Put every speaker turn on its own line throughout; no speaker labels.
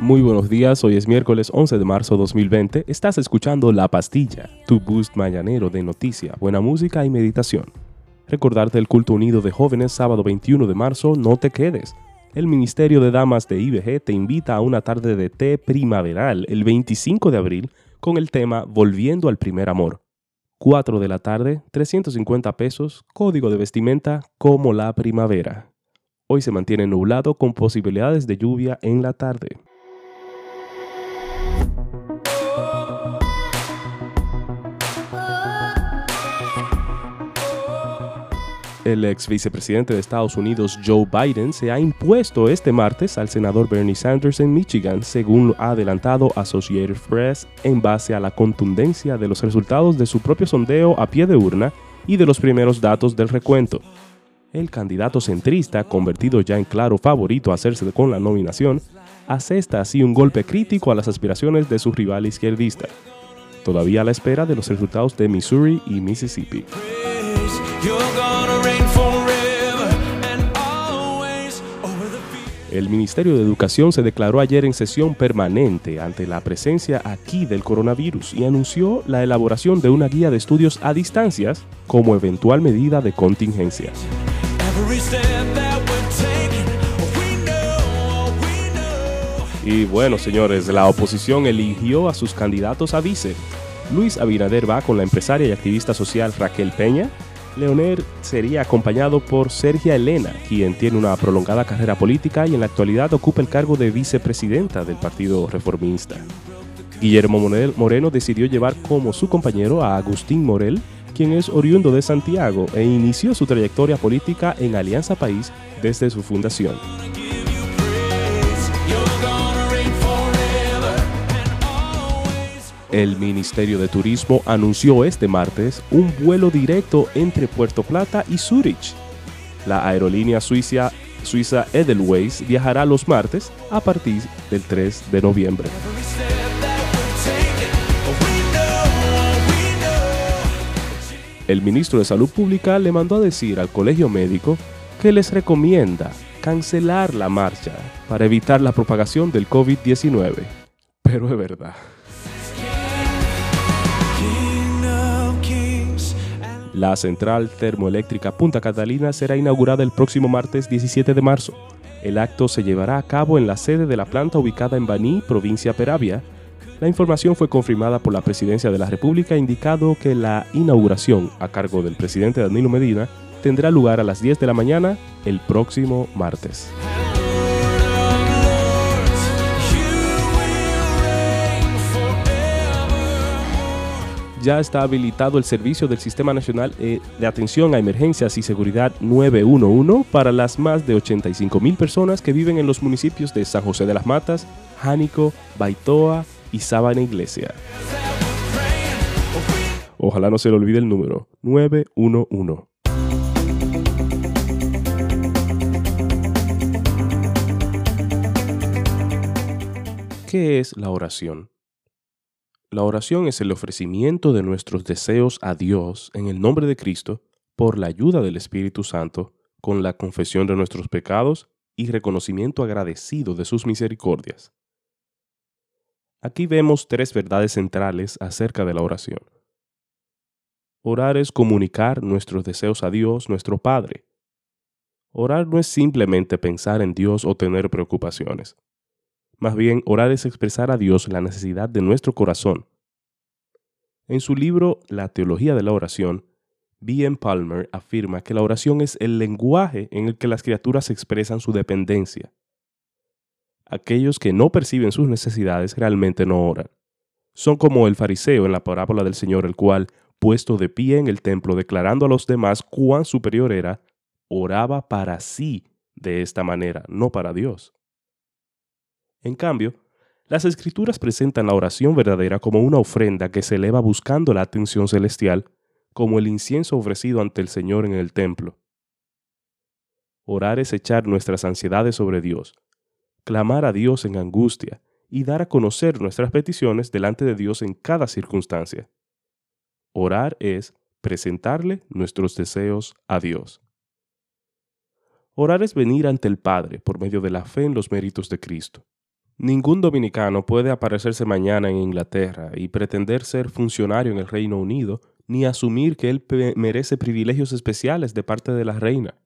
Muy buenos días, hoy es miércoles 11 de marzo 2020. Estás escuchando La Pastilla, tu boost mañanero de noticia, buena música y meditación. Recordarte el culto unido de jóvenes sábado 21 de marzo, no te quedes. El Ministerio de Damas de IBG te invita a una tarde de té primaveral el 25 de abril con el tema Volviendo al primer amor. 4 de la tarde, 350 pesos, código de vestimenta como la primavera. Hoy se mantiene nublado con posibilidades de lluvia en la tarde. El ex vicepresidente de Estados Unidos Joe Biden se ha impuesto este martes al senador Bernie Sanders en Michigan, según ha adelantado Associated Press, en base a la contundencia de los resultados de su propio sondeo a pie de urna y de los primeros datos del recuento. El candidato centrista, convertido ya en claro favorito a hacerse con la nominación, asesta así un golpe crítico a las aspiraciones de su rival izquierdista, todavía a la espera de los resultados de Missouri y Mississippi. El Ministerio de Educación se declaró ayer en sesión permanente ante la presencia aquí del coronavirus y anunció la elaboración de una guía de estudios a distancias como eventual medida de contingencia. Y bueno, señores, la oposición eligió a sus candidatos a vice. Luis Abinader va con la empresaria y activista social Raquel Peña, Leonel sería acompañado por Sergia Elena, quien tiene una prolongada carrera política y en la actualidad ocupa el cargo de vicepresidenta del Partido Reformista. Guillermo Moreno decidió llevar como su compañero a Agustín Morel, quien es oriundo de Santiago e inició su trayectoria política en Alianza País desde su fundación. El Ministerio de Turismo anunció este martes un vuelo directo entre Puerto Plata y Zurich. La aerolínea suiza, suiza Edelweiss viajará los martes a partir del 3 de noviembre. El ministro de Salud Pública le mandó a decir al colegio médico que les recomienda cancelar la marcha para evitar la propagación del COVID-19. Pero es verdad. La central termoeléctrica Punta Catalina será inaugurada el próximo martes 17 de marzo. El acto se llevará a cabo en la sede de la planta ubicada en Baní, provincia Peravia. La información fue confirmada por la Presidencia de la República, indicado que la inauguración a cargo del presidente Danilo Medina tendrá lugar a las 10 de la mañana el próximo martes. Ya está habilitado el servicio del Sistema Nacional eh, de Atención a Emergencias y Seguridad 911 para las más de 85 mil personas que viven en los municipios de San José de las Matas, Jánico, Baitoa y Sábana Iglesia. Ojalá no se le olvide el número 911. ¿Qué es la oración? La oración es el ofrecimiento de nuestros deseos a Dios en el nombre de Cristo por la ayuda del Espíritu Santo, con la confesión de nuestros pecados y reconocimiento agradecido de sus misericordias. Aquí vemos tres verdades centrales acerca de la oración. Orar es comunicar nuestros deseos a Dios, nuestro Padre. Orar no es simplemente pensar en Dios o tener preocupaciones. Más bien, orar es expresar a Dios la necesidad de nuestro corazón. En su libro La teología de la oración, B. Palmer afirma que la oración es el lenguaje en el que las criaturas expresan su dependencia. Aquellos que no perciben sus necesidades realmente no oran. Son como el fariseo en la parábola del Señor, el cual, puesto de pie en el templo, declarando a los demás cuán superior era, oraba para sí de esta manera, no para Dios. En cambio, las escrituras presentan la oración verdadera como una ofrenda que se eleva buscando la atención celestial, como el incienso ofrecido ante el Señor en el templo. Orar es echar nuestras ansiedades sobre Dios, clamar a Dios en angustia y dar a conocer nuestras peticiones delante de Dios en cada circunstancia. Orar es presentarle nuestros deseos a Dios. Orar es venir ante el Padre por medio de la fe en los méritos de Cristo. Ningún dominicano puede aparecerse mañana en Inglaterra y pretender ser funcionario en el Reino Unido, ni asumir que él merece privilegios especiales de parte de la reina.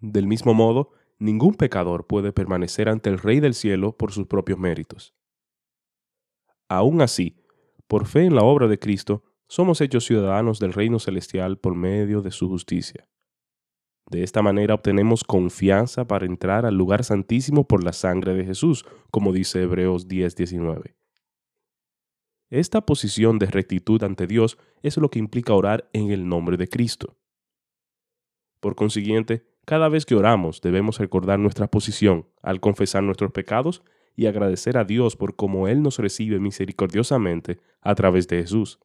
Del mismo modo, ningún pecador puede permanecer ante el Rey del Cielo por sus propios méritos. Aún así, por fe en la obra de Cristo, somos hechos ciudadanos del reino celestial por medio de su justicia. De esta manera obtenemos confianza para entrar al lugar santísimo por la sangre de Jesús, como dice Hebreos 10:19. Esta posición de rectitud ante Dios es lo que implica orar en el nombre de Cristo. Por consiguiente, cada vez que oramos debemos recordar nuestra posición al confesar nuestros pecados y agradecer a Dios por cómo Él nos recibe misericordiosamente a través de Jesús.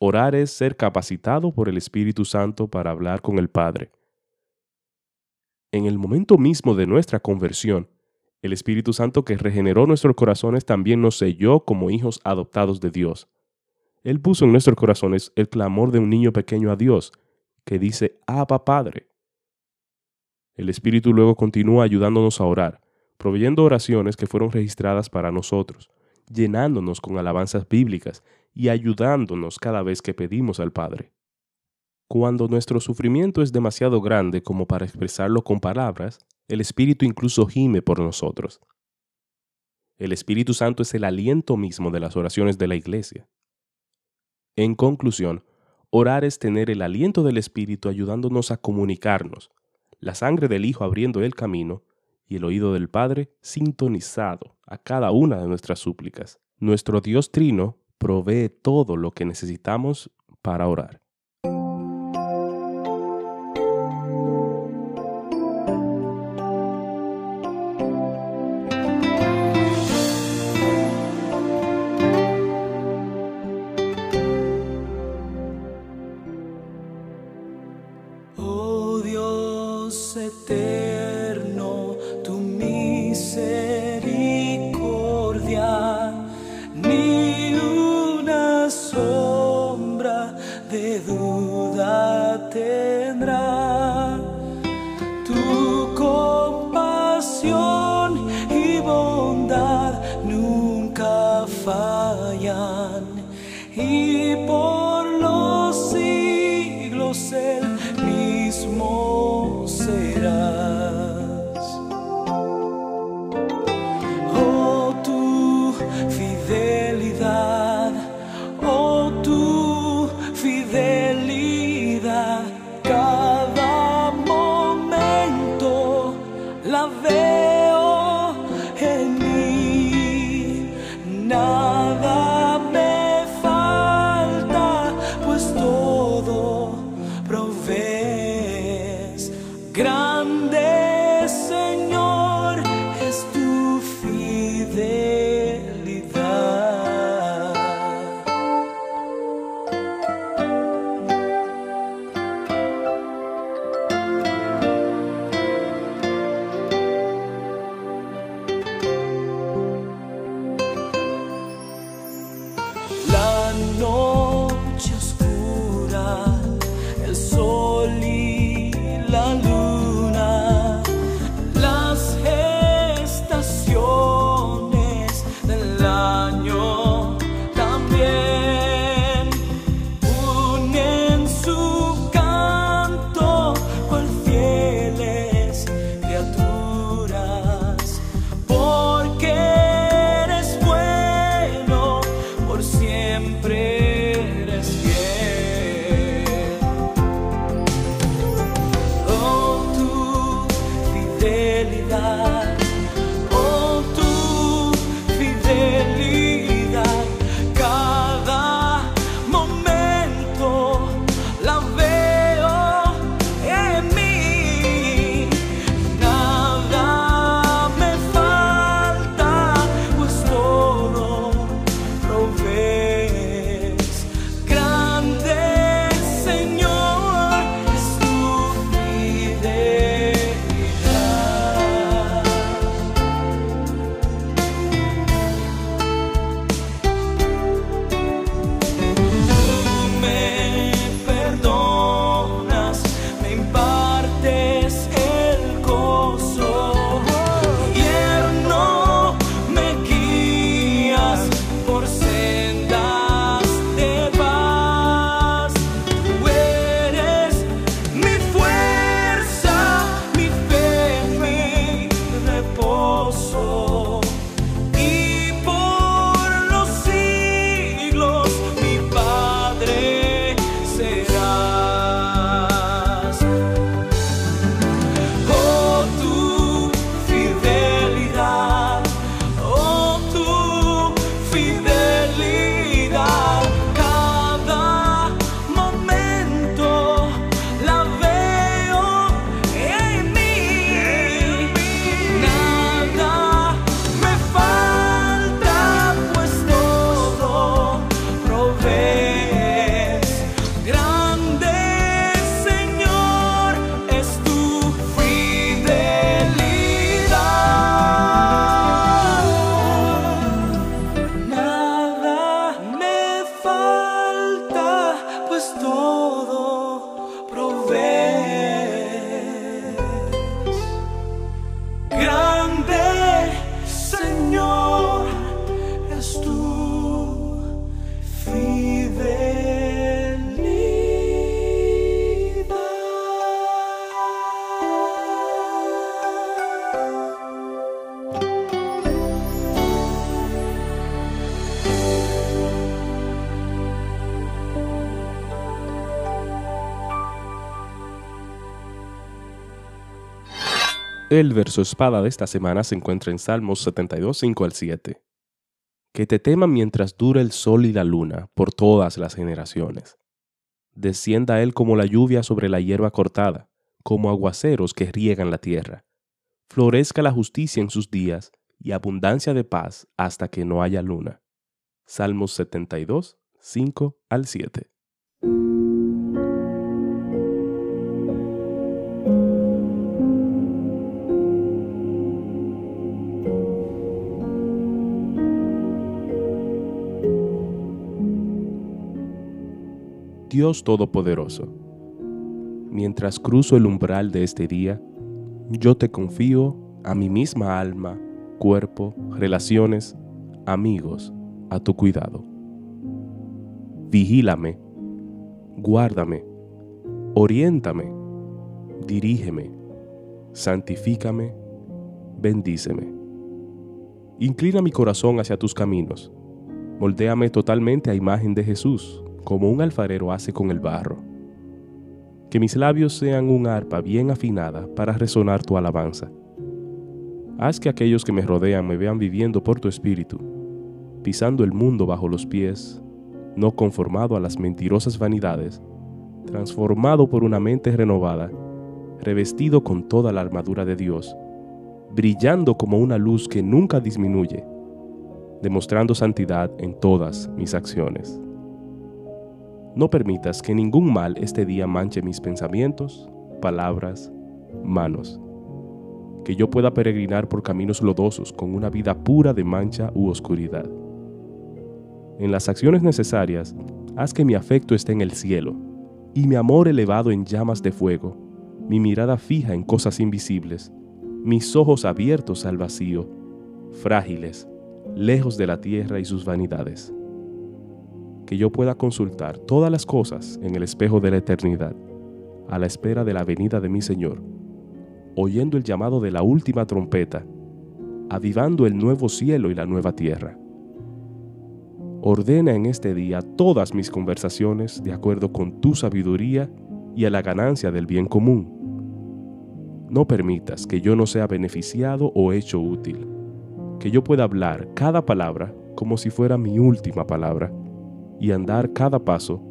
Orar es ser capacitado por el Espíritu Santo para hablar con el Padre. En el momento mismo de nuestra conversión, el Espíritu Santo que regeneró nuestros corazones también nos selló como hijos adoptados de Dios. Él puso en nuestros corazones el clamor de un niño pequeño a Dios, que dice, Abba Padre. El Espíritu luego continúa ayudándonos a orar, proveyendo oraciones que fueron registradas para nosotros, llenándonos con alabanzas bíblicas y ayudándonos cada vez que pedimos al Padre. Cuando nuestro sufrimiento es demasiado grande como para expresarlo con palabras, el Espíritu incluso gime por nosotros. El Espíritu Santo es el aliento mismo de las oraciones de la Iglesia. En conclusión, orar es tener el aliento del Espíritu ayudándonos a comunicarnos, la sangre del Hijo abriendo el camino y el oído del Padre sintonizado a cada una de nuestras súplicas. Nuestro Dios Trino provee todo lo que necesitamos para orar. El verso espada de esta semana se encuentra en Salmos 72, 5 al 7. Que te teman mientras dure el sol y la luna por todas las generaciones. Descienda él como la lluvia sobre la hierba cortada, como aguaceros que riegan la tierra. Florezca la justicia en sus días y abundancia de paz hasta que no haya luna. Salmos 72, 5 al 7. Dios Todopoderoso, mientras cruzo el umbral de este día, yo te confío a mi misma alma, cuerpo, relaciones, amigos, a tu cuidado. Vigílame, guárdame, oriéntame, dirígeme, santifícame, bendíceme. Inclina mi corazón hacia tus caminos, moldéame totalmente a imagen de Jesús, como un alfarero hace con el barro. Que mis labios sean un arpa bien afinada para resonar tu alabanza. Haz que aquellos que me rodean me vean viviendo por tu espíritu, pisando el mundo bajo los pies, no conformado a las mentirosas vanidades, transformado por una mente renovada, revestido con toda la armadura de Dios, brillando como una luz que nunca disminuye, demostrando santidad en todas mis acciones. No permitas que ningún mal este día manche mis pensamientos, palabras, manos. Que yo pueda peregrinar por caminos lodosos con una vida pura de mancha u oscuridad. En las acciones necesarias, haz que mi afecto esté en el cielo y mi amor elevado en llamas de fuego, mi mirada fija en cosas invisibles, mis ojos abiertos al vacío, frágiles, lejos de la tierra y sus vanidades que yo pueda consultar todas las cosas en el espejo de la eternidad, a la espera de la venida de mi Señor, oyendo el llamado de la última trompeta, avivando el nuevo cielo y la nueva tierra. Ordena en este día todas mis conversaciones de acuerdo con tu sabiduría y a la ganancia del bien común. No permitas que yo no sea beneficiado o hecho útil, que yo pueda hablar cada palabra como si fuera mi última palabra y andar cada paso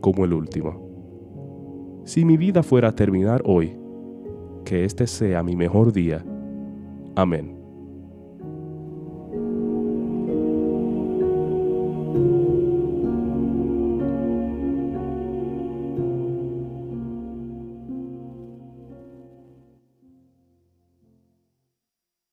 como el último. Si mi vida fuera a terminar hoy, que este sea mi mejor día. Amén.